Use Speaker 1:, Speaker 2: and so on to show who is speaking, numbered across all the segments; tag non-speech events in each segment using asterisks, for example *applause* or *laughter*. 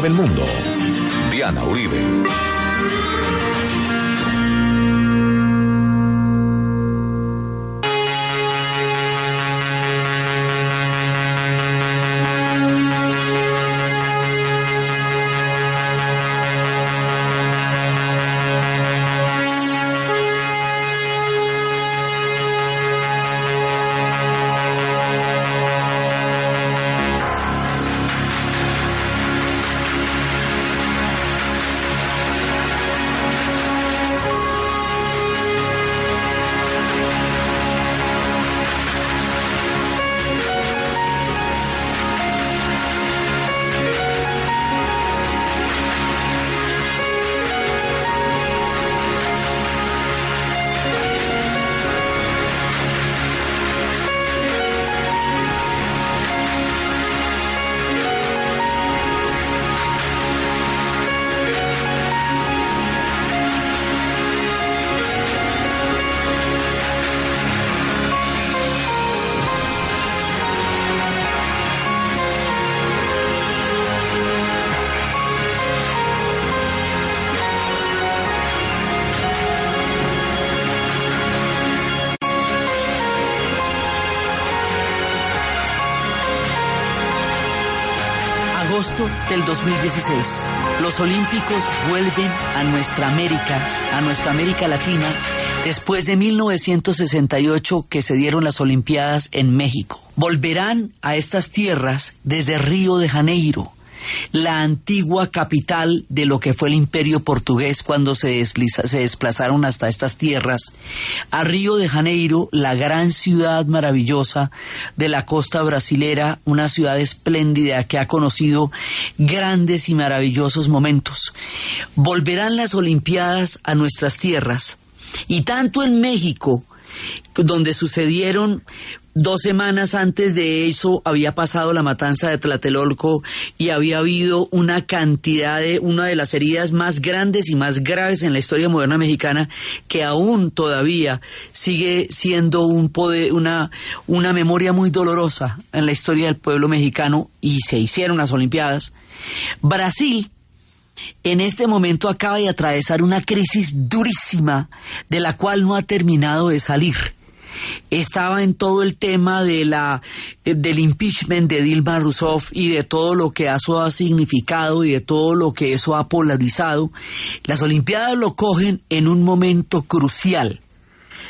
Speaker 1: del mundo. Diana Uribe.
Speaker 2: Del 2016. Los Olímpicos vuelven a nuestra América, a nuestra América Latina, después de 1968 que se dieron las Olimpiadas en México. Volverán a estas tierras desde Río de Janeiro, la antigua capital de lo que fue el imperio portugués cuando se, se desplazaron hasta estas tierras, a Río de Janeiro, la gran ciudad maravillosa de la costa brasilera, una ciudad espléndida que ha conocido grandes y maravillosos momentos. Volverán las Olimpiadas a nuestras tierras y tanto en México, donde sucedieron Dos semanas antes de eso había pasado la matanza de Tlatelolco y había habido una cantidad de, una de las heridas más grandes y más graves en la historia moderna mexicana que aún todavía sigue siendo un poder, una, una memoria muy dolorosa en la historia del pueblo mexicano y se hicieron las Olimpiadas. Brasil en este momento acaba de atravesar una crisis durísima de la cual no ha terminado de salir estaba en todo el tema de la, eh, del impeachment de Dilma Rousseff y de todo lo que eso ha significado y de todo lo que eso ha polarizado. Las Olimpiadas lo cogen en un momento crucial.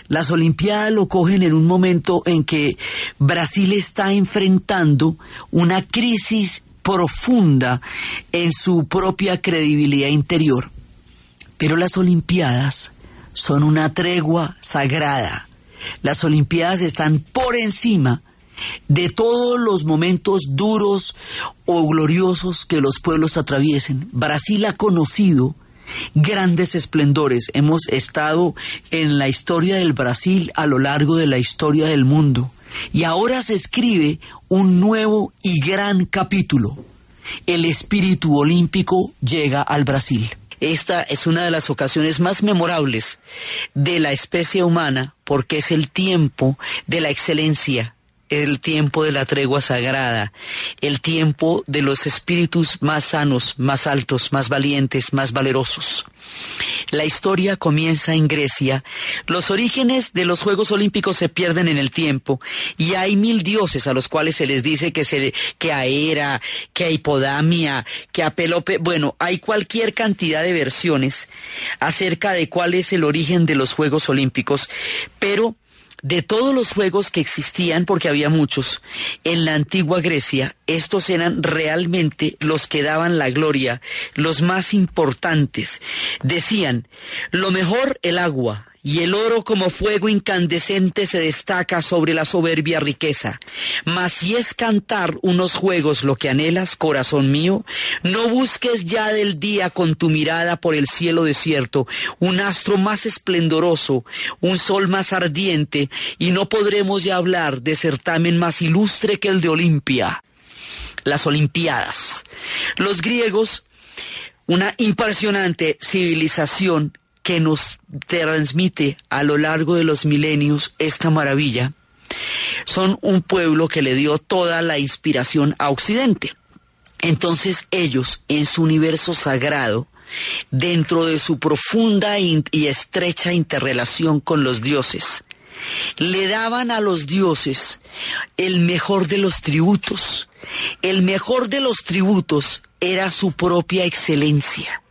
Speaker 2: Las Olimpiadas lo cogen en un momento en que Brasil está enfrentando una crisis profunda en su propia credibilidad interior. Pero las Olimpiadas son una tregua sagrada las Olimpiadas están por encima de todos los momentos duros o gloriosos que los pueblos atraviesen. Brasil ha conocido grandes esplendores. Hemos estado en la historia del Brasil a lo largo de la historia del mundo. Y ahora se escribe un nuevo y gran capítulo. El espíritu olímpico llega al Brasil. Esta es una de las ocasiones más memorables de la especie humana porque es el tiempo de la excelencia, el tiempo de la tregua sagrada, el tiempo de los espíritus más sanos, más altos, más valientes, más valerosos. La historia comienza en Grecia. Los orígenes de los Juegos Olímpicos se pierden en el tiempo y hay mil dioses a los cuales se les dice que, se, que a Hera, que a Hipodamia, que a Pelope. Bueno, hay cualquier cantidad de versiones acerca de cuál es el origen de los Juegos Olímpicos, pero de todos los juegos que existían, porque había muchos, en la antigua Grecia, estos eran realmente los que daban la gloria, los más importantes. Decían, lo mejor el agua, y el oro como fuego incandescente se destaca sobre la soberbia riqueza. Mas si es cantar unos juegos lo que anhelas, corazón mío, no busques ya del día con tu mirada por el cielo desierto un astro más esplendoroso, un sol más ardiente, y no podremos ya hablar de certamen más ilustre que el de Olimpia. Las Olimpiadas. Los griegos una impresionante civilización que nos transmite a lo largo de los milenios esta maravilla, son un pueblo que le dio toda la inspiración a Occidente. Entonces ellos, en su universo sagrado, dentro de su profunda y estrecha interrelación con los dioses, le daban a los dioses el mejor de los tributos. El mejor de los tributos era su propia excelencia.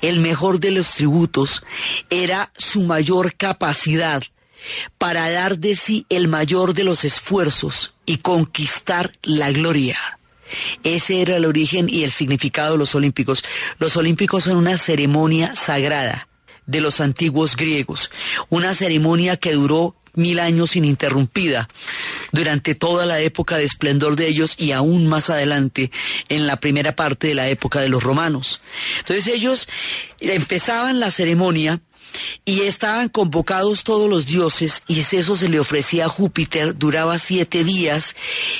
Speaker 2: El mejor de los tributos era su mayor capacidad para dar de sí el mayor de los esfuerzos y conquistar la gloria. Ese era el origen y el significado de los olímpicos. Los olímpicos son una ceremonia sagrada de los antiguos griegos, una ceremonia que duró mil años ininterrumpida durante toda la época de esplendor de ellos y aún más adelante en la primera parte de la época de los romanos. Entonces ellos empezaban la ceremonia y estaban convocados todos los dioses y eso se le ofrecía a Júpiter, duraba siete días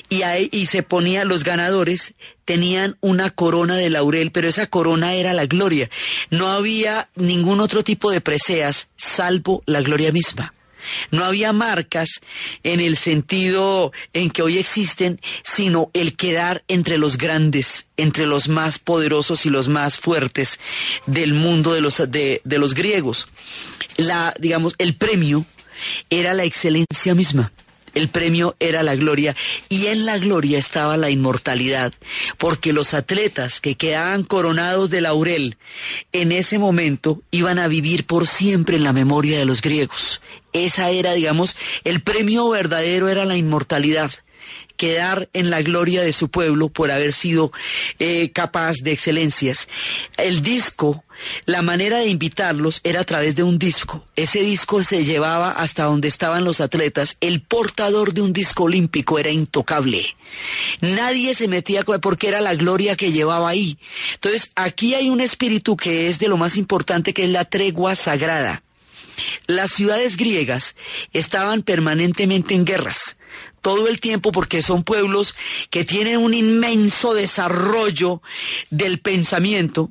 Speaker 2: y, ahí, y se ponía los ganadores tenían una corona de laurel, pero esa corona era la gloria. No había ningún otro tipo de preseas salvo la gloria misma. No había marcas en el sentido en que hoy existen, sino el quedar entre los grandes, entre los más poderosos y los más fuertes del mundo de los, de, los griegos. La, digamos, el premio era la excelencia misma. El premio era la gloria y en la gloria estaba la inmortalidad, porque los atletas que quedaban coronados de laurel en ese momento iban a vivir por siempre en la memoria de los griegos. Esa era, digamos, el premio verdadero era la inmortalidad quedar en la gloria de su pueblo por haber sido eh, capaz de excelencias. El disco, la manera de invitarlos era a través de un disco. Ese disco se llevaba hasta donde estaban los atletas. El portador de un disco olímpico era intocable. Nadie se metía porque era la gloria que llevaba ahí. Entonces, aquí hay un espíritu que es de lo más importante, que es la tregua sagrada. Las ciudades griegas estaban permanentemente en guerras todo el tiempo porque son pueblos que tienen un inmenso desarrollo del pensamiento,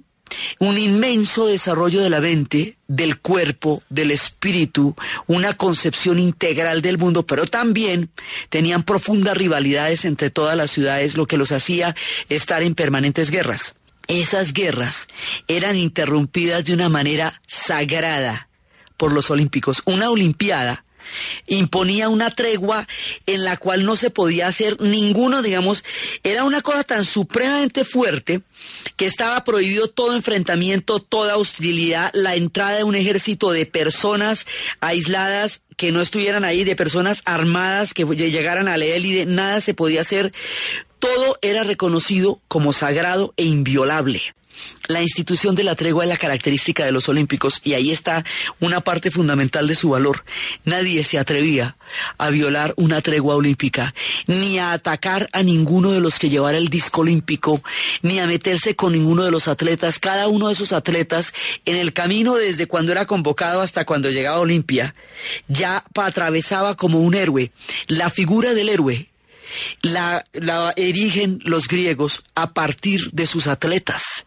Speaker 2: un inmenso desarrollo de la mente, del cuerpo, del espíritu, una concepción integral del mundo, pero también tenían profundas rivalidades entre todas las ciudades, lo que los hacía estar en permanentes guerras. Esas guerras eran interrumpidas de una manera sagrada por los olímpicos. Una olimpiada imponía una tregua en la cual no se podía hacer ninguno, digamos, era una cosa tan supremamente fuerte que estaba prohibido todo enfrentamiento, toda hostilidad, la entrada de un ejército de personas aisladas que no estuvieran ahí, de personas armadas que llegaran a la élite, nada se podía hacer. Todo era reconocido como sagrado e inviolable. La institución de la tregua es la característica de los olímpicos y ahí está una parte fundamental de su valor. Nadie se atrevía a violar una tregua olímpica, ni a atacar a ninguno de los que llevara el disco olímpico, ni a meterse con ninguno de los atletas. Cada uno de esos atletas, en el camino desde cuando era convocado hasta cuando llegaba a Olimpia, ya atravesaba como un héroe. La figura del héroe la, erigen los griegos a partir de sus atletas.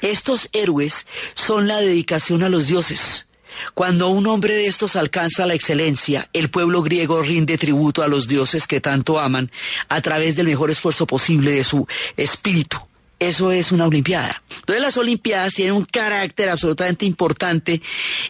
Speaker 2: Estos héroes son la dedicación a los dioses. Cuando un hombre de estos alcanza la excelencia, el pueblo griego rinde tributo a los dioses que tanto aman a través del mejor esfuerzo posible de su espíritu. Eso es una Olimpiada. Entonces las Olimpiadas tienen un carácter absolutamente importante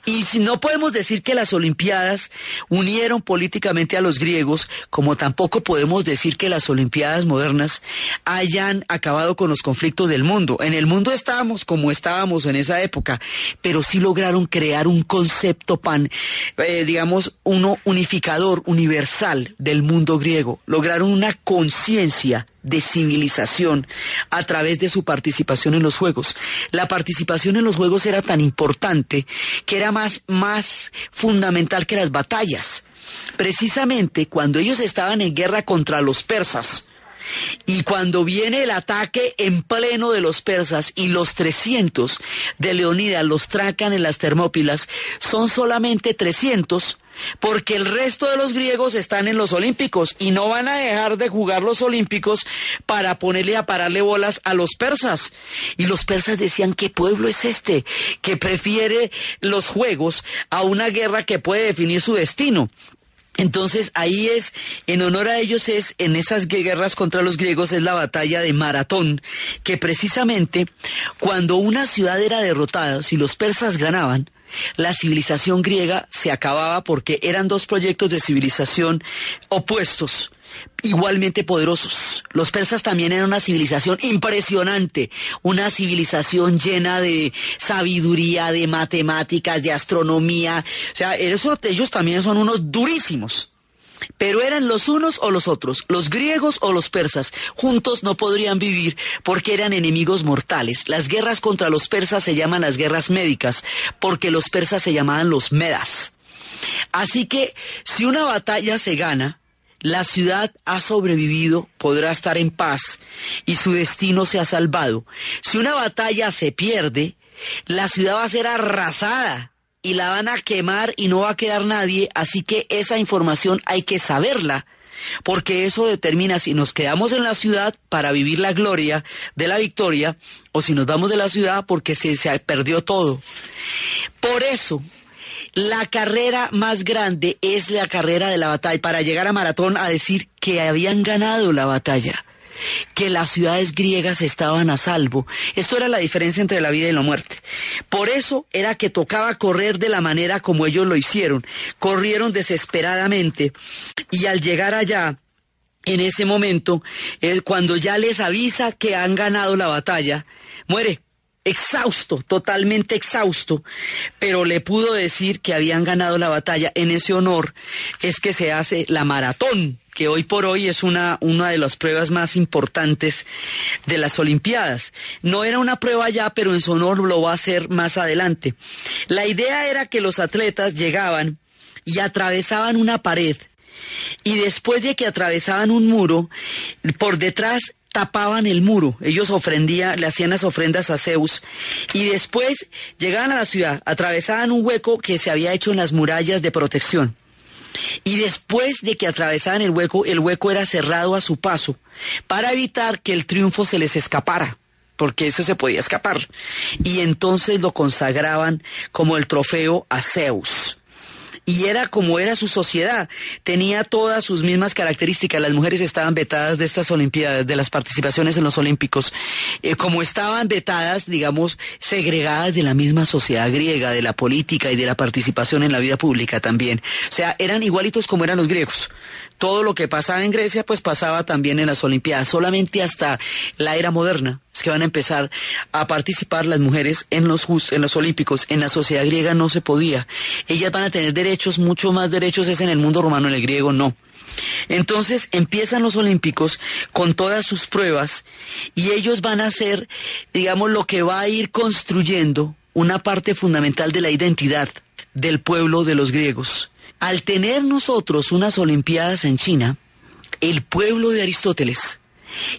Speaker 2: y si no podemos decir que las Olimpiadas unieron políticamente a los griegos, como tampoco podemos decir que las Olimpiadas modernas hayan acabado con los conflictos del mundo. En el mundo estábamos como estábamos en esa época, pero sí lograron crear un concepto pan, eh, digamos, uno unificador, universal del mundo griego. Lograron una conciencia de civilización a través de su participación en los Juegos. La participación en los Juegos era tan importante que era más, más fundamental que las batallas. Precisamente cuando ellos estaban en guerra contra los persas, y cuando viene el ataque en pleno de los persas y los 300 de Leonidas los tracan en las Termópilas, son solamente 300 porque el resto de los griegos están en los Olímpicos y no van a dejar de jugar los Olímpicos para ponerle a pararle bolas a los persas. Y los persas decían, ¿qué pueblo es este que prefiere los juegos a una guerra que puede definir su destino? Entonces ahí es, en honor a ellos es, en esas guerras contra los griegos es la batalla de Maratón, que precisamente cuando una ciudad era derrotada, si los persas ganaban, la civilización griega se acababa porque eran dos proyectos de civilización opuestos igualmente poderosos. Los persas también eran una civilización impresionante, una civilización llena de sabiduría, de matemáticas, de astronomía. O sea, ellos también son unos durísimos. Pero eran los unos o los otros, los griegos o los persas. Juntos no podrían vivir porque eran enemigos mortales. Las guerras contra los persas se llaman las guerras médicas porque los persas se llamaban los medas. Así que si una batalla se gana, la ciudad ha sobrevivido, podrá estar en paz y su destino se ha salvado. Si una batalla se pierde, la ciudad va a ser arrasada y la van a quemar y no va a quedar nadie, así que esa información hay que saberla, porque eso determina si nos quedamos en la ciudad para vivir la gloria de la victoria o si nos vamos de la ciudad porque se, perdió todo. Por eso, la carrera más grande es la carrera de la batalla, para llegar a Maratón a decir que habían ganado la batalla que las ciudades griegas estaban a salvo. Esto era la diferencia entre la vida y la muerte. Por eso era que tocaba correr de la manera como ellos lo hicieron. Corrieron desesperadamente y al llegar allá, en ese momento, cuando ya les avisa que han ganado la batalla, muere exhausto, totalmente exhausto, pero le pudo decir que habían ganado la batalla. En ese honor es que se hace la maratón que hoy por hoy es una, una de las pruebas más importantes de las Olimpiadas. No era una prueba ya, pero en su honor lo va a hacer más adelante. La idea era que los atletas llegaban y atravesaban una pared y después de que atravesaban un muro, por detrás tapaban el muro, ellos ofrendían, le hacían las ofrendas a Zeus y después llegaban a la ciudad, atravesaban un hueco que se había hecho en las murallas de protección. Y después de que atravesaban el hueco, el hueco era cerrado a su paso para evitar que el triunfo se les escapara porque eso se podía escapar. Y entonces lo consagraban como el trofeo a Zeus y era como era su sociedad. Tenía todas sus mismas características. Las mujeres estaban vetadas de estas Olimpiadas, de las participaciones en los Olímpicos, eh, como estaban vetadas, digamos, segregadas de la misma sociedad griega, de la política y de la participación en la vida pública también. O sea, eran igualitos como eran los griegos todo lo que pasaba en Grecia, pues pasaba también en las Olimpiadas. Solamente hasta la era moderna es que van a empezar a participar las mujeres en los, en los Olímpicos. En la sociedad griega no se podía. Ellas van a tener derechos, mucho más derechos es en el mundo romano, en el griego no. Entonces empiezan los Olímpicos con todas sus pruebas y ellos van a ser, digamos, lo que va a ir construyendo una parte fundamental de la identidad del pueblo de los griegos. Al tener nosotros unas Olimpiadas en China, el pueblo de Aristóteles,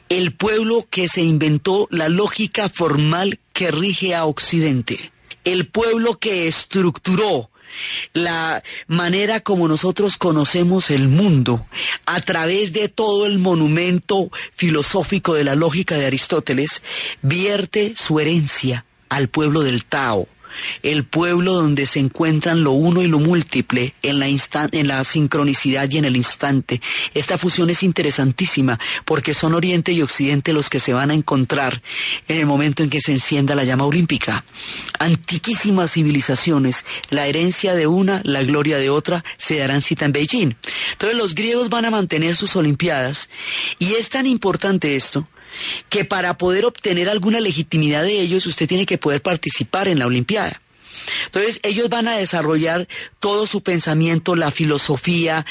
Speaker 2: el pueblo que se inventó la lógica formal que rige a Occidente, el pueblo que estructuró la manera como nosotros conocemos el mundo a través de todo el monumento filosófico de la lógica de Aristóteles, vierte su herencia al pueblo del Tao el pueblo donde se encuentran lo uno y lo múltiple en la, en la sincronicidad y en el instante. Esta fusión es interesantísima porque son Oriente y Occidente los que se van a encontrar en el momento en que se encienda la llama olímpica. Antiquísimas civilizaciones, la herencia de una, la gloria de otra, se darán cita en Beijing. Entonces los griegos van a mantener sus Olimpiadas y es tan importante esto que para poder obtener alguna legitimidad de ellos usted tiene que poder participar en la Olimpiada. Entonces ellos van a desarrollar todo su pensamiento, la filosofía,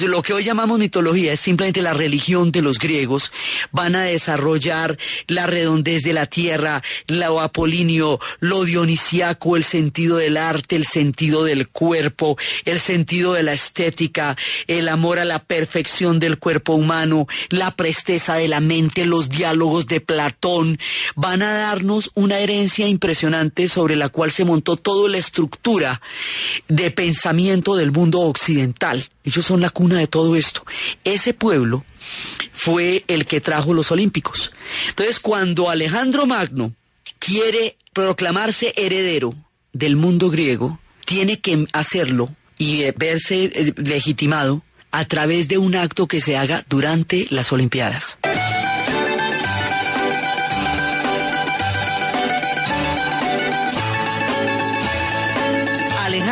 Speaker 2: lo que hoy llamamos mitología es simplemente la religión de los griegos, van a desarrollar la redondez de la tierra, lo apolinio, lo dionisiaco, el sentido del arte, el sentido del cuerpo, el sentido de la estética, el amor a la perfección del cuerpo humano, la presteza de la mente, los diálogos de Platón, van a darnos una herencia impresionante sobre la cual se montó toda la estructura de pensamiento del mundo occidental. Ellos son la cuna de todo esto. Ese pueblo fue el que trajo los Olímpicos. Entonces, cuando Alejandro Magno quiere proclamarse heredero del mundo griego, tiene que hacerlo y verse eh, legitimado a través de un acto que se haga durante las Olimpiadas.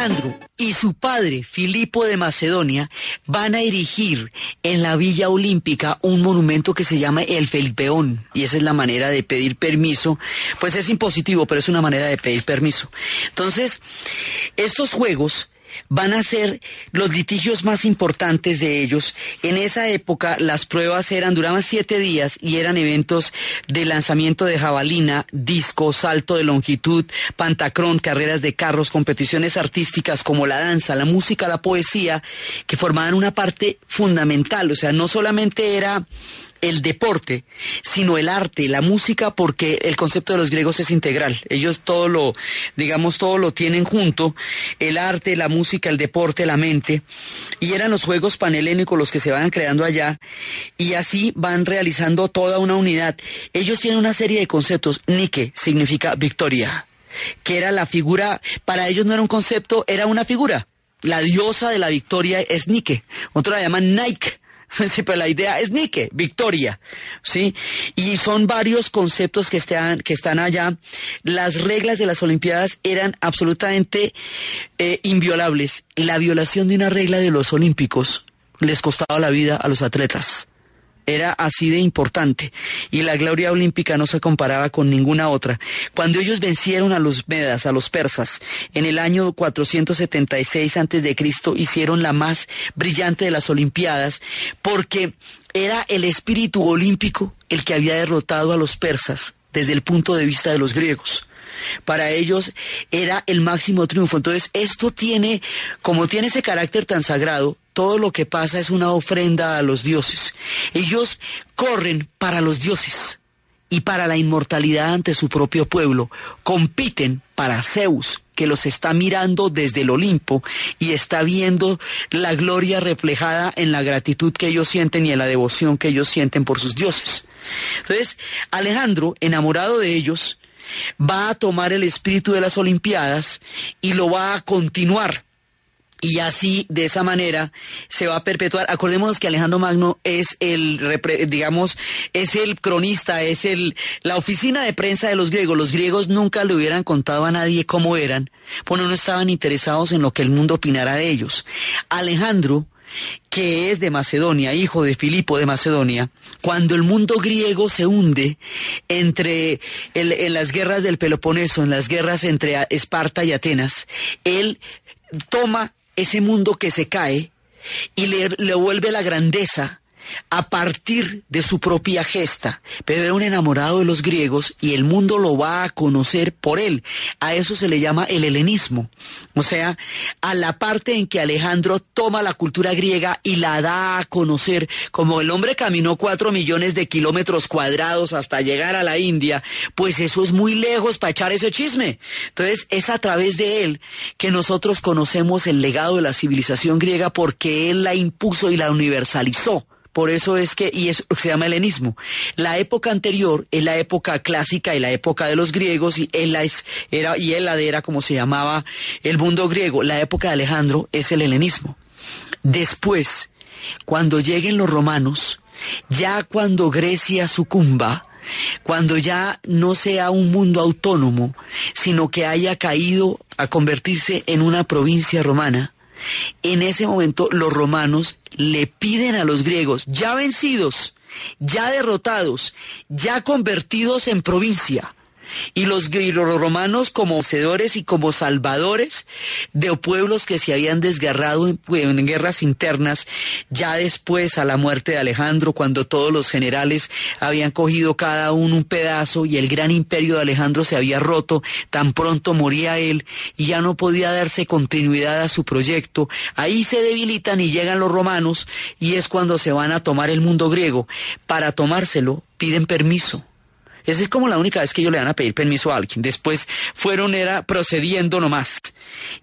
Speaker 2: Alejandro y su padre, Filipo de Macedonia, van a erigir en la Villa Olímpica un monumento que se llama el Felipeón. Y esa es la manera de pedir permiso. Pues es impositivo, pero es una manera de pedir permiso. Entonces, estos juegos van a ser los litigios más importantes de ellos. En esa época las pruebas eran, duraban siete días y eran eventos de lanzamiento de jabalina, disco, salto de longitud, pantacrón, carreras de carros, competiciones artísticas como la danza, la música, la poesía, que formaban una parte fundamental. O sea, no solamente era el deporte, sino el arte, la música, porque el concepto de los griegos es integral. Ellos todo lo, digamos, todo lo tienen junto, el arte, la música, el deporte, la mente, y eran los juegos panhelénicos los que se van creando allá, y así van realizando toda una unidad. Ellos tienen una serie de conceptos. Nike significa victoria, que era la figura, para ellos no era un concepto, era una figura. La diosa de la victoria es Nike. Otro la llaman Nike *laughs* Pero la idea es Nike, victoria, ¿sí? Y son varios conceptos que están, que están allá. Las reglas de las Olimpiadas eran absolutamente eh, inviolables. La violación de una regla de los Olímpicos les costaba la vida a los atletas era así de importante y la gloria olímpica no se comparaba con ninguna otra. Cuando ellos vencieron a los medas, a los persas, en el año 476 a.C., hicieron la más brillante de las olimpiadas porque era el espíritu olímpico el que había derrotado a los persas desde el punto de vista de los griegos. Para ellos era el máximo triunfo. Entonces, esto tiene, como tiene ese carácter tan sagrado, todo lo que pasa es una ofrenda a los dioses. Ellos corren para los dioses y para la inmortalidad ante su propio pueblo. Compiten para Zeus, que los está mirando desde el Olimpo y está viendo la gloria reflejada en la gratitud que ellos sienten y en la devoción que ellos sienten por sus dioses. Entonces, Alejandro, enamorado de ellos, va a tomar el espíritu de las Olimpiadas y lo va a continuar y así de esa manera se va a perpetuar. Acordémonos que Alejandro Magno es el digamos es el cronista, es el la oficina de prensa de los griegos. Los griegos nunca le hubieran contado a nadie cómo eran, porque no estaban interesados en lo que el mundo opinara de ellos. Alejandro que es de Macedonia, hijo de Filipo de Macedonia, cuando el mundo griego se hunde entre en las guerras del Peloponeso, en las guerras entre Esparta y Atenas, él toma ese mundo que se cae y le, le vuelve la grandeza a partir de su propia gesta. Pero era un enamorado de los griegos y el mundo lo va a conocer por él. A eso se le llama el helenismo. O sea, a la parte en que Alejandro toma la cultura griega y la da a conocer, como el hombre caminó cuatro millones de kilómetros cuadrados hasta llegar a la India, pues eso es muy lejos para echar ese chisme. Entonces, es a través de él que nosotros conocemos el legado de la civilización griega porque él la impuso y la universalizó. Por eso es que, y eso se llama helenismo. La época anterior es la época clásica y la época de los griegos, y él es, era, y él era como se llamaba el mundo griego. La época de Alejandro es el helenismo. Después, cuando lleguen los romanos, ya cuando Grecia sucumba, cuando ya no sea un mundo autónomo, sino que haya caído a convertirse en una provincia romana, en ese momento los romanos le piden a los griegos, ya vencidos, ya derrotados, ya convertidos en provincia, y los, romanos como vencedores y como salvadores de pueblos que se habían desgarrado en, guerras internas, ya después a la muerte de Alejandro, cuando todos los generales habían cogido cada uno un pedazo y el gran imperio de Alejandro se había roto, tan pronto moría él y ya no podía darse continuidad a su proyecto, ahí se debilitan y llegan los romanos y es cuando se van a tomar el mundo griego. Para tomárselo piden permiso esa es como la única vez que ellos le van a pedir permiso a alguien. Después fueron era procediendo nomás.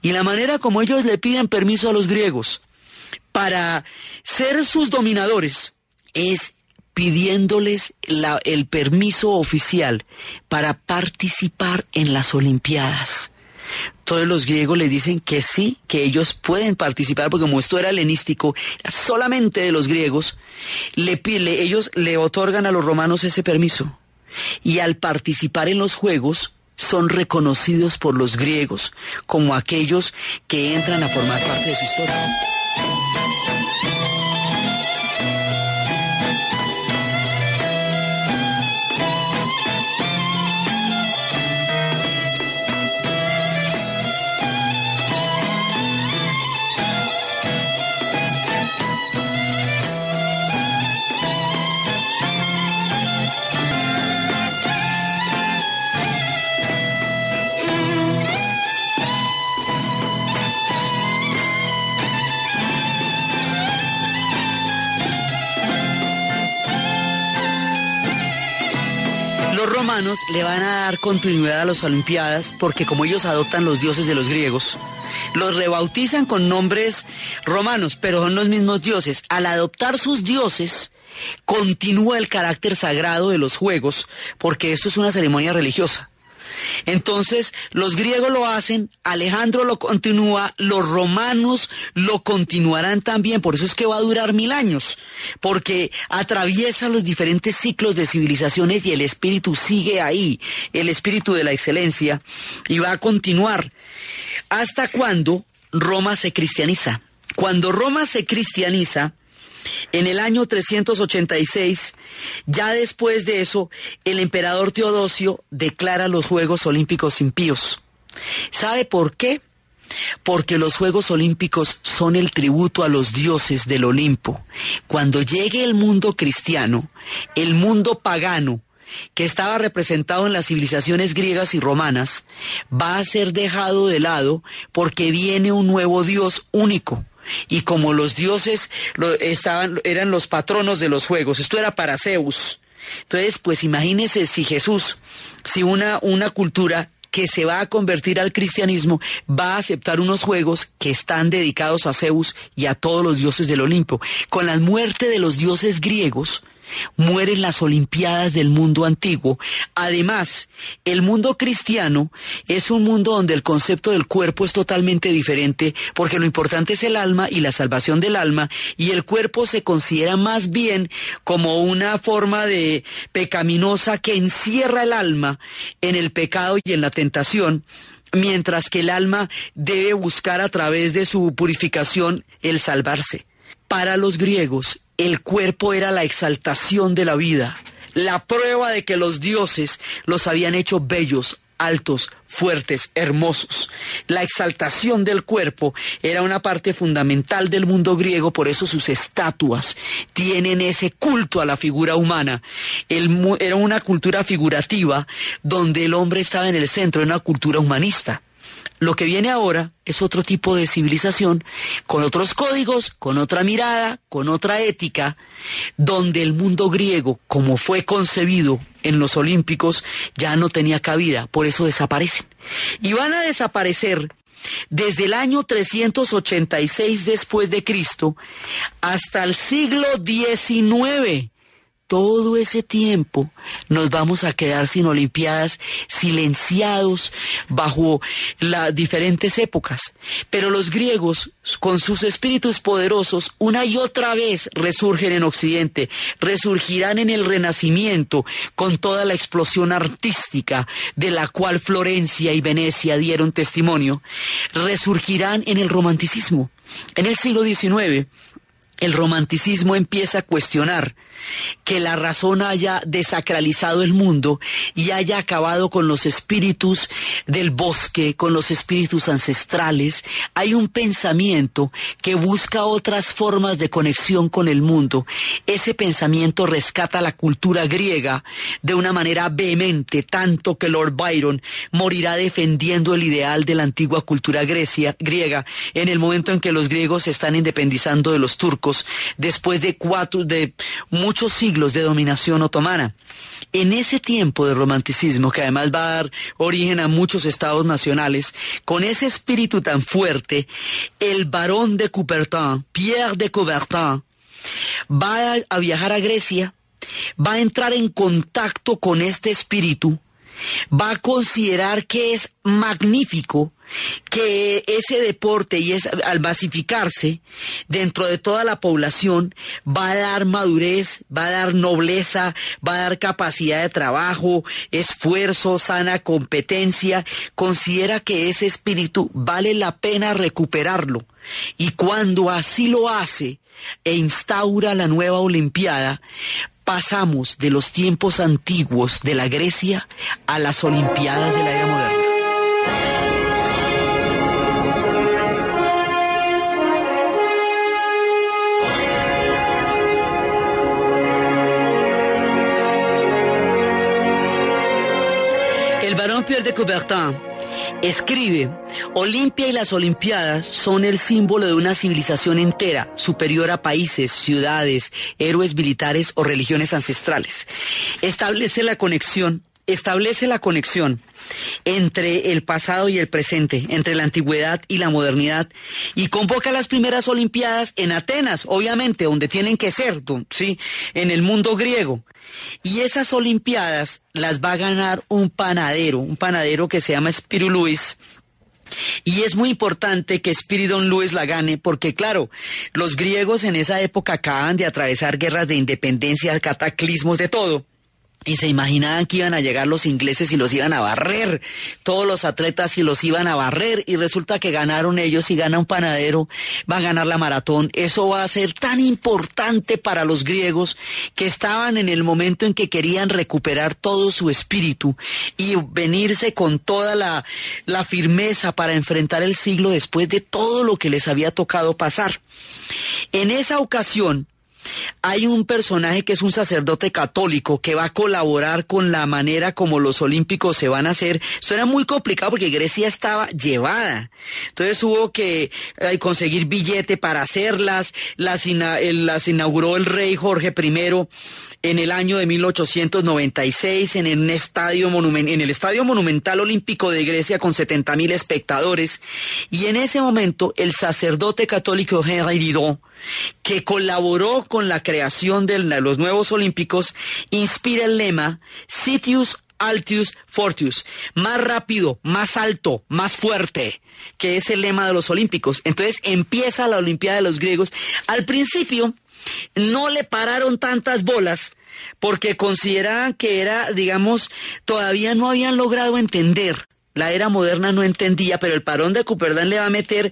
Speaker 2: Y la manera como ellos le piden permiso a los griegos para ser sus dominadores es pidiéndoles el permiso oficial para participar en las Olimpiadas. todos los griegos le dicen que sí, que ellos pueden participar, porque como esto era helenístico, solamente de los griegos, le, ellos le otorgan a los romanos ese permiso. Y al participar en los juegos, son reconocidos por los griegos como aquellos que entran a formar parte de su historia. Le van a dar continuidad a las Olimpiadas porque como ellos adoptan los dioses de los griegos, los rebautizan con nombres romanos, pero son los mismos dioses. Al adoptar sus dioses, continúa el carácter sagrado de los juegos porque esto es una ceremonia religiosa. Entonces, los griegos lo hacen, Alejandro lo continúa, los romanos lo continuarán también, por eso es que va a durar mil años, porque atraviesa los diferentes ciclos de civilizaciones y el espíritu sigue ahí, el espíritu de la excelencia, y va a continuar hasta cuando Roma se cristianiza. Cuando Roma se cristianiza, en el año 386, ya después de eso, el emperador Teodosio declara los Juegos Olímpicos impíos. ¿Sabe por qué? Porque los Juegos Olímpicos son el tributo a los dioses del Olimpo. Cuando llegue el mundo cristiano, el mundo pagano, que estaba representado en las civilizaciones griegas y romanas, va a ser dejado de lado porque viene un nuevo dios único y como los dioses estaban, eran los patronos de los juegos, esto era para Zeus. Entonces, pues imagínese si Jesús, si una, una cultura que se va a convertir al cristianismo va a aceptar unos juegos que están dedicados a Zeus y a todos los dioses del Olimpo. Con la muerte de los dioses griegos, mueren las Olimpiadas del mundo antiguo. Además, el mundo cristiano es un mundo donde el concepto del cuerpo es totalmente diferente porque lo importante es el alma y la salvación del alma y el cuerpo se considera más bien como una forma de pecaminosa que encierra el alma en el pecado y en la tentación mientras que el alma debe buscar a través de su purificación el salvarse. Para los griegos, el cuerpo era la exaltación de la vida, la prueba de que los dioses los habían hecho bellos, altos, fuertes, hermosos. La exaltación del cuerpo era una parte fundamental del mundo griego, por eso sus estatuas tienen ese culto a la figura humana. era una cultura figurativa donde el hombre estaba en el centro, era una cultura humanista. Lo que viene ahora es otro tipo de civilización, con otros códigos, con otra mirada, con otra ética, donde el mundo griego, como fue concebido en los Olímpicos, ya no tenía cabida, por eso desaparecen. Y van a desaparecer desde el año 386 después de Cristo hasta el siglo XIX todo ese tiempo nos vamos a quedar sin Olimpiadas, silenciados bajo las diferentes épocas. Pero los griegos, con sus espíritus poderosos, una y otra vez resurgen en Occidente, resurgirán en el Renacimiento con toda la explosión artística de la cual Florencia y Venecia dieron testimonio, resurgirán en el romanticismo. En el siglo XIX, el romanticismo empieza a cuestionar que la razón haya desacralizado el mundo y haya acabado con los espíritus del bosque, con los espíritus ancestrales. Hay un pensamiento que busca otras formas de conexión con el mundo. Ese pensamiento rescata la cultura griega de una manera vehemente, tanto que Lord Byron morirá defendiendo el ideal de la antigua cultura griega en el momento en que los griegos se están independizando de los turcos después de cuatro, de muchos siglos de dominación otomana. En ese tiempo de romanticismo, que además va a dar origen a muchos estados nacionales, con ese espíritu tan fuerte, el barón de Coubertin, Pierre de Coubertin, va a viajar a Grecia, va a entrar en contacto con este espíritu, va a considerar que es magnífico que ese deporte y es, al basificarse dentro de toda la población va a dar madurez, va a dar nobleza, va a dar capacidad de trabajo, esfuerzo, sana competencia, considera que ese espíritu vale la pena recuperarlo. Y cuando así lo hace e instaura la nueva Olimpiada, pasamos de los tiempos antiguos de la Grecia a las Olimpiadas de la era moderna. Pierre de Coubertin escribe, Olimpia y las Olimpiadas son el símbolo de una civilización entera, superior a países, ciudades, héroes militares o religiones ancestrales. Establece la conexión establece la conexión entre el pasado y el presente, entre la antigüedad y la modernidad, y convoca las primeras Olimpiadas en Atenas, obviamente, donde tienen que ser, ¿sí? En el mundo griego. Y esas Olimpiadas las va a ganar un panadero, un panadero que se llama Spiru Luis, y es muy importante que Spiridon Luis la gane porque, claro, los griegos en esa época acaban de atravesar guerras de independencia, cataclismos, de todo. Y se imaginaban que iban a llegar los ingleses y los iban a barrer, todos los atletas y los iban a barrer, y resulta que ganaron ellos y gana un panadero, va a ganar la maratón. Eso va a ser tan importante para los griegos que estaban en el momento en que querían recuperar todo su espíritu y venirse con toda la, la firmeza para enfrentar el siglo después de todo lo que les había tocado pasar. En esa ocasión, hay un personaje que es un sacerdote católico que va a colaborar con la manera como los olímpicos se van a hacer. Eso era muy complicado porque Grecia estaba llevada. Entonces hubo que eh, conseguir billete para hacerlas. Las, las inauguró el rey Jorge I en el año de 1896 en el estadio, monumental olímpico de Grecia con 70 mil espectadores. Y en ese momento el sacerdote católico Didon que colaboró con la creación de los nuevos Olímpicos, inspira el lema Sitius Altius Fortius, más rápido, más alto, más fuerte, que es el lema de los Olímpicos. Entonces empieza la Olimpiada de los griegos. Al principio no le pararon tantas bolas porque consideraban que era, digamos, todavía no habían logrado entender la era moderna no entendía, pero el parón de Cuperdán le va a meter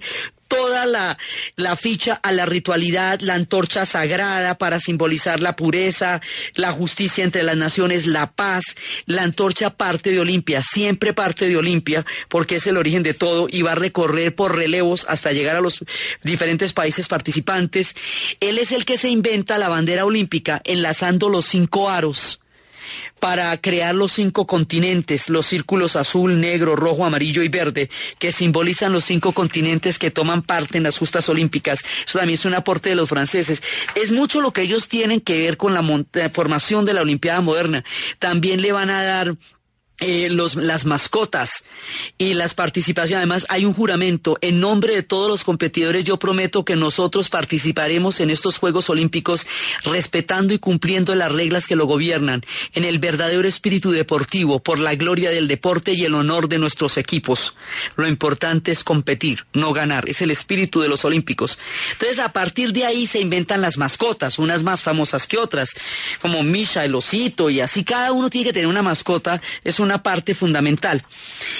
Speaker 2: toda la, ficha a la ritualidad, la antorcha sagrada para simbolizar la pureza, la justicia entre las naciones, la paz. La antorcha parte de Olimpia, siempre parte de Olimpia, porque es el origen de todo y va a recorrer por relevos hasta llegar a los diferentes países participantes. Él es el que se inventa la bandera olímpica enlazando los cinco aros para crear los cinco continentes, los círculos azul, negro, rojo, amarillo y verde, que simbolizan los cinco continentes que toman parte en las justas olímpicas. Eso también es un aporte de los franceses. Es mucho lo que ellos tienen que ver con la formación de la Olimpiada moderna. También le van a dar eh, los, las mascotas y las participaciones. Además, hay un juramento. En nombre de todos los competidores, yo prometo que nosotros participaremos en estos Juegos Olímpicos respetando y cumpliendo las reglas que lo gobiernan, en el verdadero espíritu deportivo, por la gloria del deporte y el honor de nuestros equipos. Lo importante es competir, no ganar. Es el espíritu de los Olímpicos. Entonces, a partir de ahí se inventan las mascotas, unas más famosas que otras, como Misha, el osito, y así cada uno tiene que tener una mascota. Es un una parte fundamental.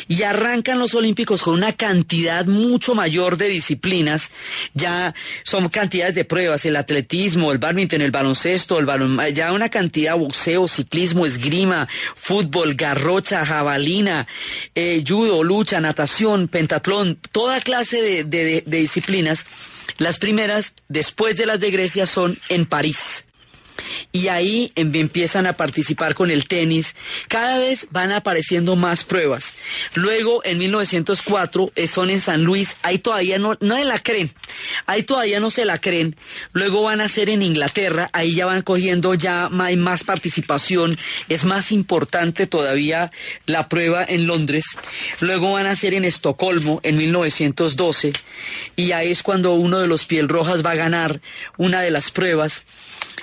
Speaker 2: Y arrancan los Olímpicos con una cantidad mucho mayor de disciplinas, ya son cantidades de pruebas, el atletismo, el badminton, el baloncesto, el balon, ya una cantidad, boxeo, ciclismo, esgrima, fútbol, garrocha, jabalina, eh, judo, lucha, natación, pentatlón, toda clase de disciplinas. Las primeras, después de las de Grecia, son en París y ahí em, empiezan a participar con el tenis. Cada vez van apareciendo más pruebas. Luego, en 1904, eh, son en San Luis. Ahí todavía no, no la creen. Ahí todavía no se la creen. Luego van a ser en Inglaterra. Ahí ya van cogiendo ya hay más participación. Es más importante todavía la prueba en Londres. Luego van a ser en Estocolmo en 1912. Y ahí es cuando uno de los piel rojas va a ganar una de las pruebas.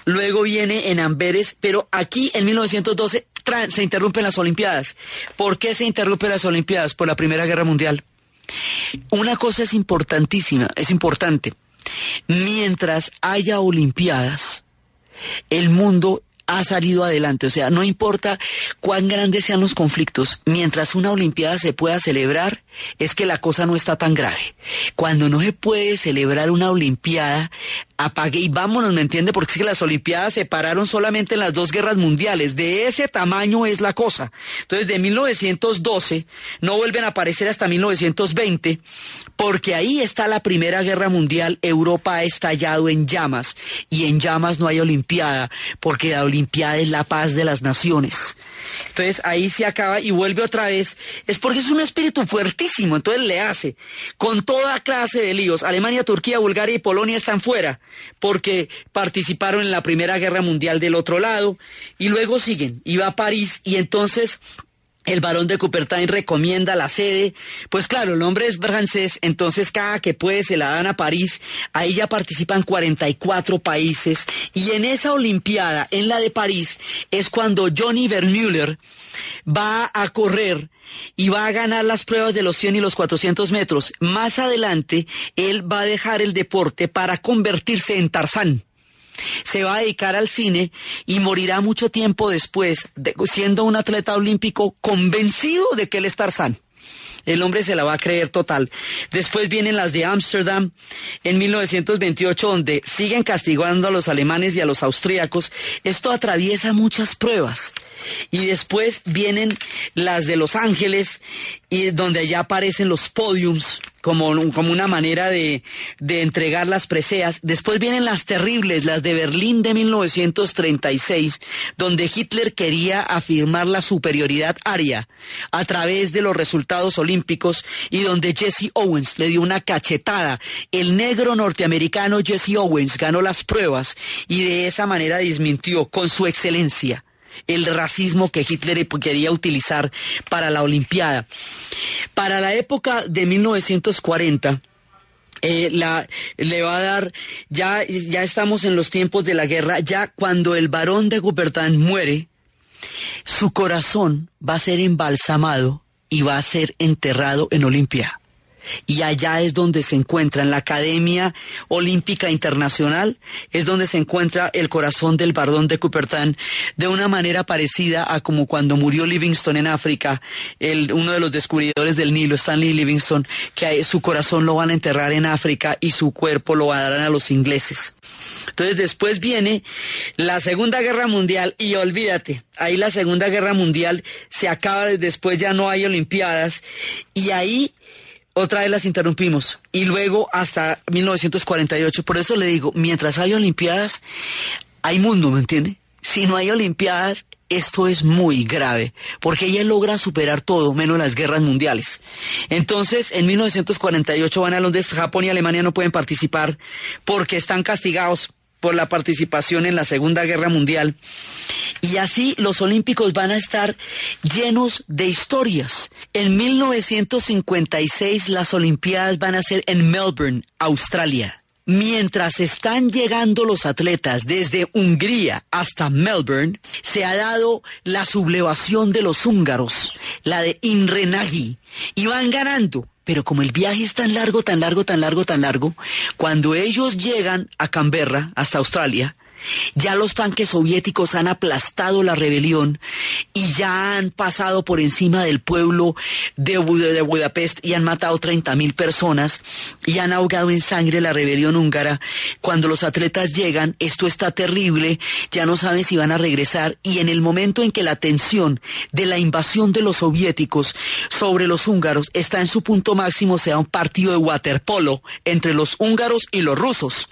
Speaker 2: Luego viene en Amberes, pero aquí en 1912 se interrumpen las Olimpiadas. ¿Por qué se interrumpen las Olimpiadas? Por la Primera Guerra Mundial. Una cosa es importantísima, es importante. Mientras haya Olimpiadas, el mundo ha salido adelante. O sea, no importa cuán grandes sean los conflictos, mientras una Olimpiada se pueda celebrar, es que la cosa no está tan grave. Cuando no se puede celebrar una Olimpiada, apague y vámonos, ¿me entiende? Porque es que las Olimpiadas se pararon solamente en las dos guerras mundiales. De ese tamaño es la cosa. Entonces, de 1912 no vuelven a aparecer hasta 1920, porque ahí está la Primera Guerra Mundial. Europa ha estallado en llamas y en llamas no hay Olimpiada, porque la Olimpiada es la paz de las naciones. Entonces ahí se acaba y vuelve otra vez. Es porque es un espíritu fuertísimo, entonces le hace con toda clase de líos. Alemania, Turquía, Bulgaria y Polonia están fuera porque participaron en la Primera Guerra Mundial del otro lado y luego siguen y va a París y entonces el barón de Coubertin recomienda la sede. Pues claro, el hombre es francés, entonces cada que puede se la dan a París. Ahí ya participan 44 países. Y en esa Olimpiada, en la de París, es cuando Johnny Vermüller va a correr y va a ganar las pruebas de los 100 y los 400 metros. Más adelante, él va a dejar el deporte para convertirse en Tarzán se va a dedicar al cine y morirá mucho tiempo después, siendo un atleta olímpico convencido de que él es Tarzán. El hombre se la va a creer total. Después vienen las de Ámsterdam en 1928, donde siguen castigando a los alemanes y a los austríacos. Esto atraviesa muchas pruebas. Y después vienen las de Los Ángeles, y donde ya aparecen los podiums como, como una manera de, de entregar las preseas. Después vienen las terribles, las de Berlín de 1936, donde Hitler quería afirmar la superioridad aria a través de los resultados olímpicos y donde Jesse Owens le dio una cachetada. El negro norteamericano Jesse Owens ganó las pruebas y de esa manera desmintió con su excelencia el racismo que Hitler quería utilizar para la Olimpiada. Para la época de 1940, eh, la, le va a dar, ya, ya estamos en los tiempos de la guerra, ya cuando el varón de Coubertin muere, su corazón va a ser embalsamado y va a ser enterrado en Olimpia y allá es donde se encuentra, en la Academia Olímpica Internacional, es donde se encuentra el corazón del Bardón de Coubertin, de una manera parecida a como cuando murió Livingstone en África, el, uno de los descubridores del Nilo, Stanley Livingstone, que su corazón lo van a enterrar en África y su cuerpo lo van a dar a los ingleses. Entonces después viene la Segunda Guerra Mundial y olvídate, ahí la Segunda Guerra Mundial se acaba, después ya no hay Olimpiadas y ahí otra vez las interrumpimos y luego hasta 1948. Por eso le digo, mientras hay Olimpiadas, hay mundo, ¿me entiende? Si no hay Olimpiadas, esto es muy grave, porque ella logra superar todo, menos las guerras mundiales. Entonces, en 1948 van a Londres, Japón y Alemania no pueden participar porque están castigados por la participación en la Segunda Guerra Mundial. Y así los Olímpicos van a estar llenos de historias. En 1956 las Olimpiadas van a ser en Melbourne, Australia. Mientras están llegando los atletas desde Hungría hasta Melbourne, se ha dado la sublevación de los húngaros, la de Inrenagi, y van ganando pero como el viaje es tan largo, tan largo, tan largo, tan largo, cuando ellos llegan a Canberra, hasta Australia, ya los tanques soviéticos han aplastado la rebelión y ya han pasado por encima del pueblo de, Budapest y han matado 30 mil personas y han ahogado en sangre la rebelión húngara. Cuando los atletas llegan, esto está terrible, ya no saben si van a regresar y en el momento en que la tensión de la invasión de los soviéticos sobre los húngaros está en su punto máximo, sea un partido de waterpolo entre los húngaros y los rusos.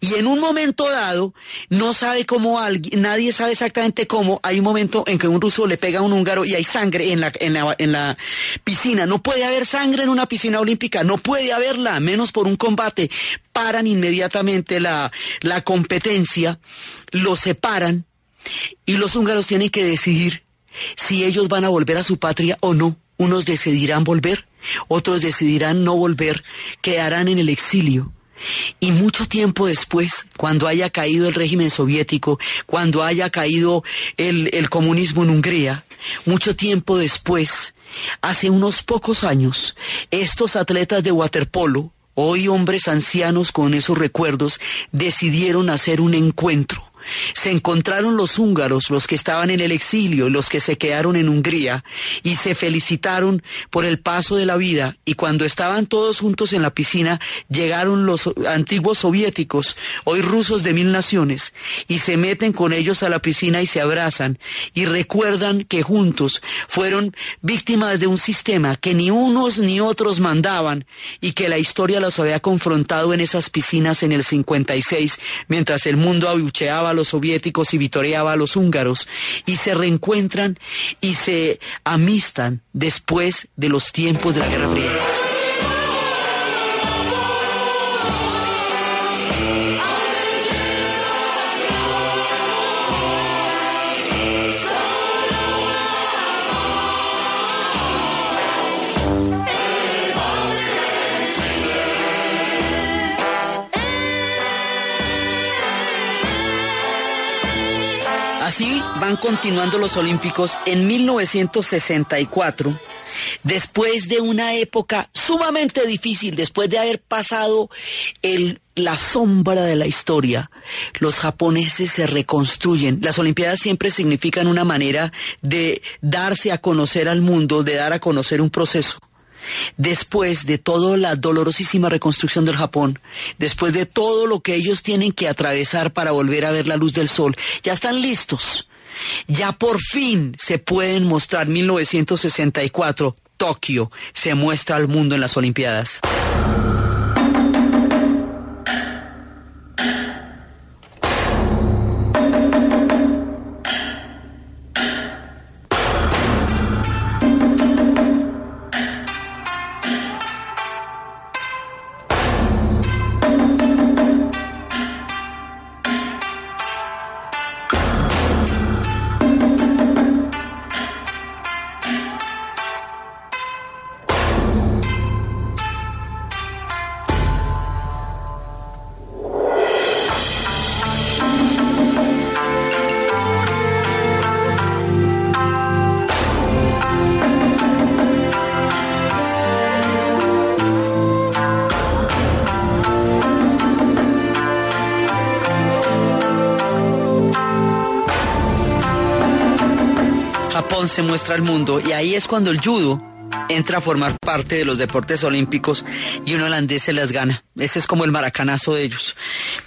Speaker 2: Y en un momento dado, no sabe cómo alguien, nadie sabe exactamente cómo, hay un momento en que un ruso le pega a un húngaro y hay sangre en la, piscina. No puede haber sangre en una piscina olímpica, no puede haberla, menos por un combate. Paran inmediatamente la, la competencia, lo separan y los húngaros tienen que decidir si ellos van a volver a su patria o no. Unos decidirán volver, otros decidirán no volver, quedarán en el exilio. Y mucho tiempo después, cuando haya caído el régimen soviético, cuando haya caído el, comunismo en Hungría, mucho tiempo después, hace unos pocos años, estos atletas de waterpolo, hoy hombres ancianos con esos recuerdos, decidieron hacer un encuentro se encontraron los húngaros, los que estaban en el exilio, los que se quedaron en Hungría, y se felicitaron por el paso de la vida. Y cuando estaban todos juntos en la piscina, llegaron los antiguos soviéticos, hoy rusos de mil naciones, y se meten con ellos a la piscina y se abrazan, y recuerdan que juntos fueron víctimas de un sistema que ni unos ni otros mandaban, y que la historia los había confrontado en esas piscinas en el 56, mientras el mundo abucheaba los soviéticos y vitoreaba a los húngaros y se reencuentran y se amistan después de los tiempos de la Guerra Fría. Continuando los Olímpicos en 1964, después de una época sumamente difícil, después de haber pasado el, la sombra de la historia, los japoneses se reconstruyen. Las Olimpiadas siempre significan una manera de darse a conocer al mundo, de dar a conocer un proceso después de toda la dolorosísima reconstrucción del Japón, después de todo lo que ellos tienen que atravesar para volver a ver la luz del sol, ya están listos. Ya por fin se pueden mostrar 1964, Tokio se muestra al mundo en las Olimpiadas. Se muestra al mundo y ahí es cuando el judo entra a formar parte de los deportes olímpicos y un holandés se las gana. Ese es como el maracanazo de ellos.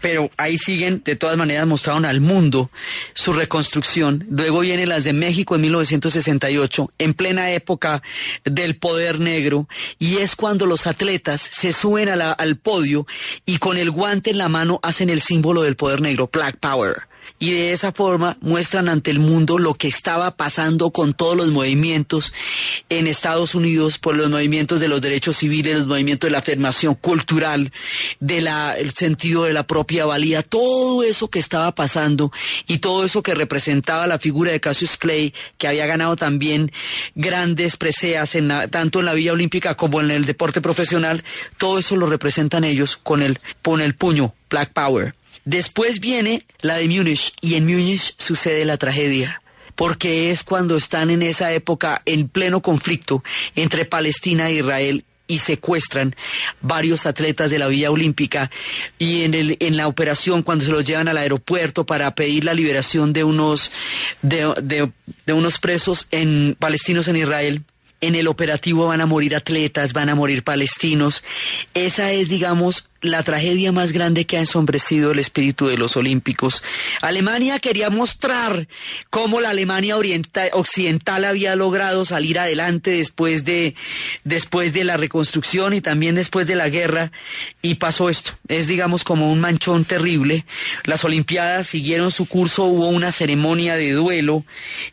Speaker 2: Pero ahí siguen, de todas maneras, mostraron al mundo su reconstrucción. Luego vienen las de México en 1968, en plena época del poder negro, y es cuando los atletas se suben al podio y con el guante en la mano hacen el símbolo del poder negro, Black Power y de esa forma muestran ante el mundo lo que estaba pasando con todos los movimientos en Estados Unidos por los movimientos de los derechos civiles, los movimientos de la afirmación cultural, del sentido de la propia valía, todo eso que estaba pasando y todo eso que representaba la figura de Cassius Clay, que había ganado también grandes preseas en tanto en la Villa Olímpica como en el deporte profesional, todo eso lo representan ellos con el, con el puño, Black Power. Después viene la de Múnich y en Múnich sucede la tragedia porque es cuando están en esa época en pleno conflicto entre Palestina e Israel y secuestran varios atletas de la Villa Olímpica y en, el, en la operación cuando se los llevan al aeropuerto para pedir la liberación de unos, de, de unos presos en, palestinos en Israel en el operativo van a morir atletas, van a morir palestinos. Esa es, digamos, la tragedia más grande que ha ensombrecido el espíritu de los olímpicos. Alemania quería mostrar cómo la Alemania occidental había logrado salir adelante después de, después de la reconstrucción y también después de la guerra y pasó esto. Es digamos como un manchón terrible. Las Olimpiadas siguieron su curso, hubo una ceremonia de duelo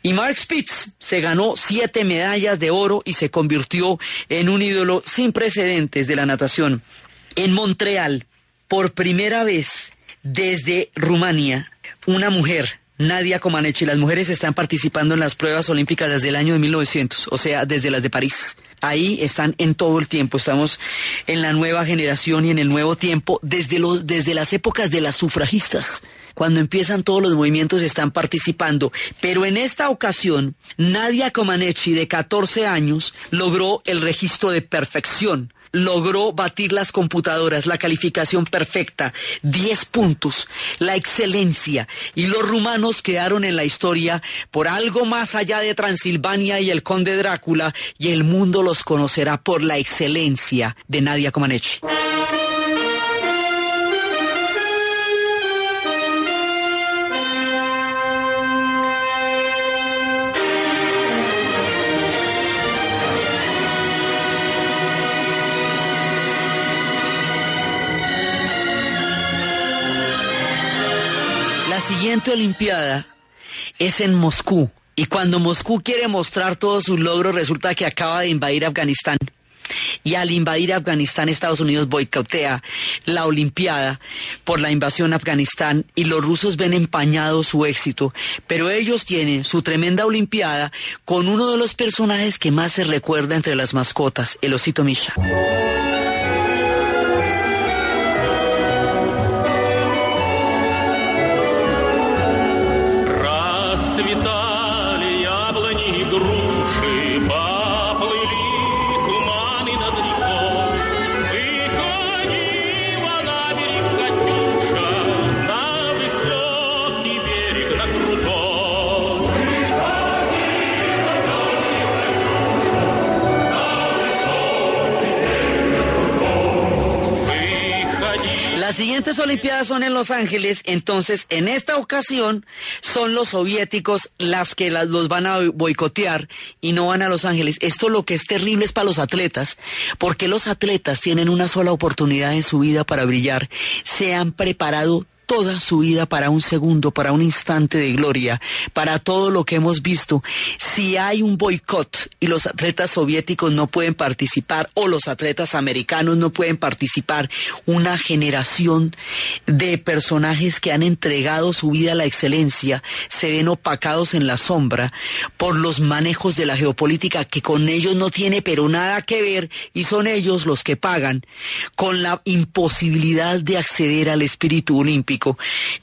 Speaker 2: y Mark Spitz se ganó siete medallas de oro y se convirtió en un ídolo sin precedentes de la natación. En Montreal, por primera vez desde Rumania, una mujer, Nadia Comaneci, las mujeres están participando en las pruebas olímpicas desde el año de 1900, o sea, desde las de París. Ahí están en todo el tiempo, estamos en la nueva generación y en el nuevo tiempo, desde, los, desde las épocas de las sufragistas cuando empiezan todos los movimientos están participando. Pero en esta ocasión, Nadia Comaneci, de 14 años, logró el registro de perfección logró batir las computadoras, la calificación perfecta, 10 puntos, la excelencia, y los rumanos quedaron en la historia por algo más allá de Transilvania y el conde Drácula, y el mundo los conocerá por la excelencia de Nadia Comaneci. Siguiente Olimpiada es en Moscú. Y cuando Moscú quiere mostrar todos sus logros, resulta que acaba de invadir Afganistán. Y al invadir Afganistán, Estados Unidos boicotea la Olimpiada por la invasión a Afganistán y los rusos ven empañado su éxito. Pero ellos tienen su tremenda Olimpiada con uno de los personajes que más se recuerda entre las mascotas, el osito Misha. Siguientes Olimpiadas son en Los Ángeles, entonces en esta ocasión son los soviéticos las que los van a boicotear y no van a Los Ángeles. Esto lo que es terrible es para los atletas, porque los atletas tienen una sola oportunidad en su vida para brillar. Se han preparado toda su vida para un segundo, para un instante de gloria, para todo lo que hemos visto. Si hay un boicot y los atletas soviéticos no pueden participar o los atletas americanos no pueden participar, una generación de personajes que han entregado su vida a la excelencia se ven opacados en la sombra por los manejos de la geopolítica que con ellos no tiene pero nada que ver y son ellos los que pagan con la imposibilidad de acceder al espíritu olímpico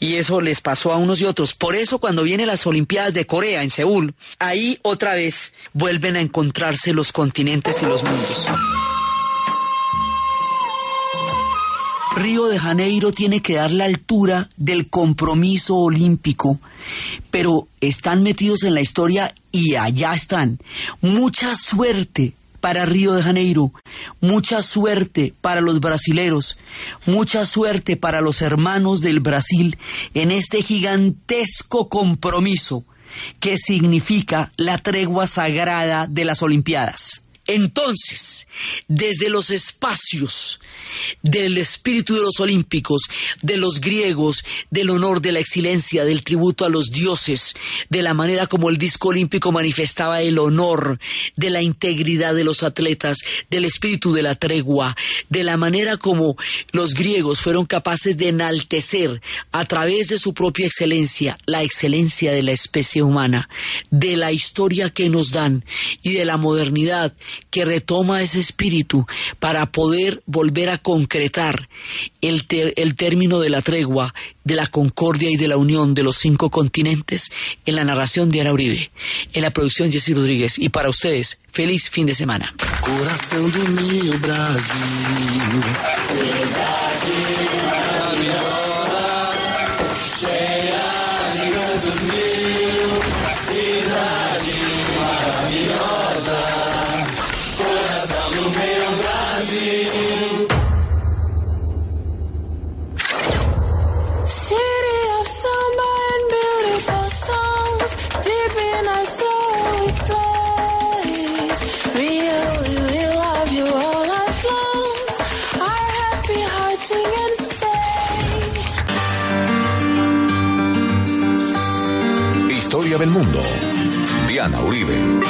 Speaker 2: y eso les pasó a unos y otros. Por eso cuando vienen las Olimpiadas de Corea en Seúl, ahí otra vez vuelven a encontrarse los continentes y los mundos. Río de Janeiro tiene que dar la altura del compromiso olímpico, pero están metidos en la historia y allá están. Mucha suerte para Río de Janeiro, mucha suerte para los brasileros, mucha suerte para los hermanos del Brasil en este gigantesco compromiso que significa la tregua sagrada de las Olimpiadas. Entonces, desde los espacios del espíritu de los olímpicos, de los griegos, del honor, de la excelencia, del tributo a los dioses, de la manera como el disco olímpico manifestaba el honor, de la integridad de los atletas, del espíritu de la tregua, de la manera como los griegos fueron capaces de enaltecer a través de su propia excelencia la excelencia de la especie humana, de la historia que nos dan y de la modernidad que retoma ese espíritu para poder volver a concretar el, el término de la tregua, de la concordia y de la unión de los cinco continentes en la narración de Ana Uribe, en la producción Jesse Rodríguez. Y para ustedes, feliz fin de semana.
Speaker 1: Del mundo. Diana Uribe.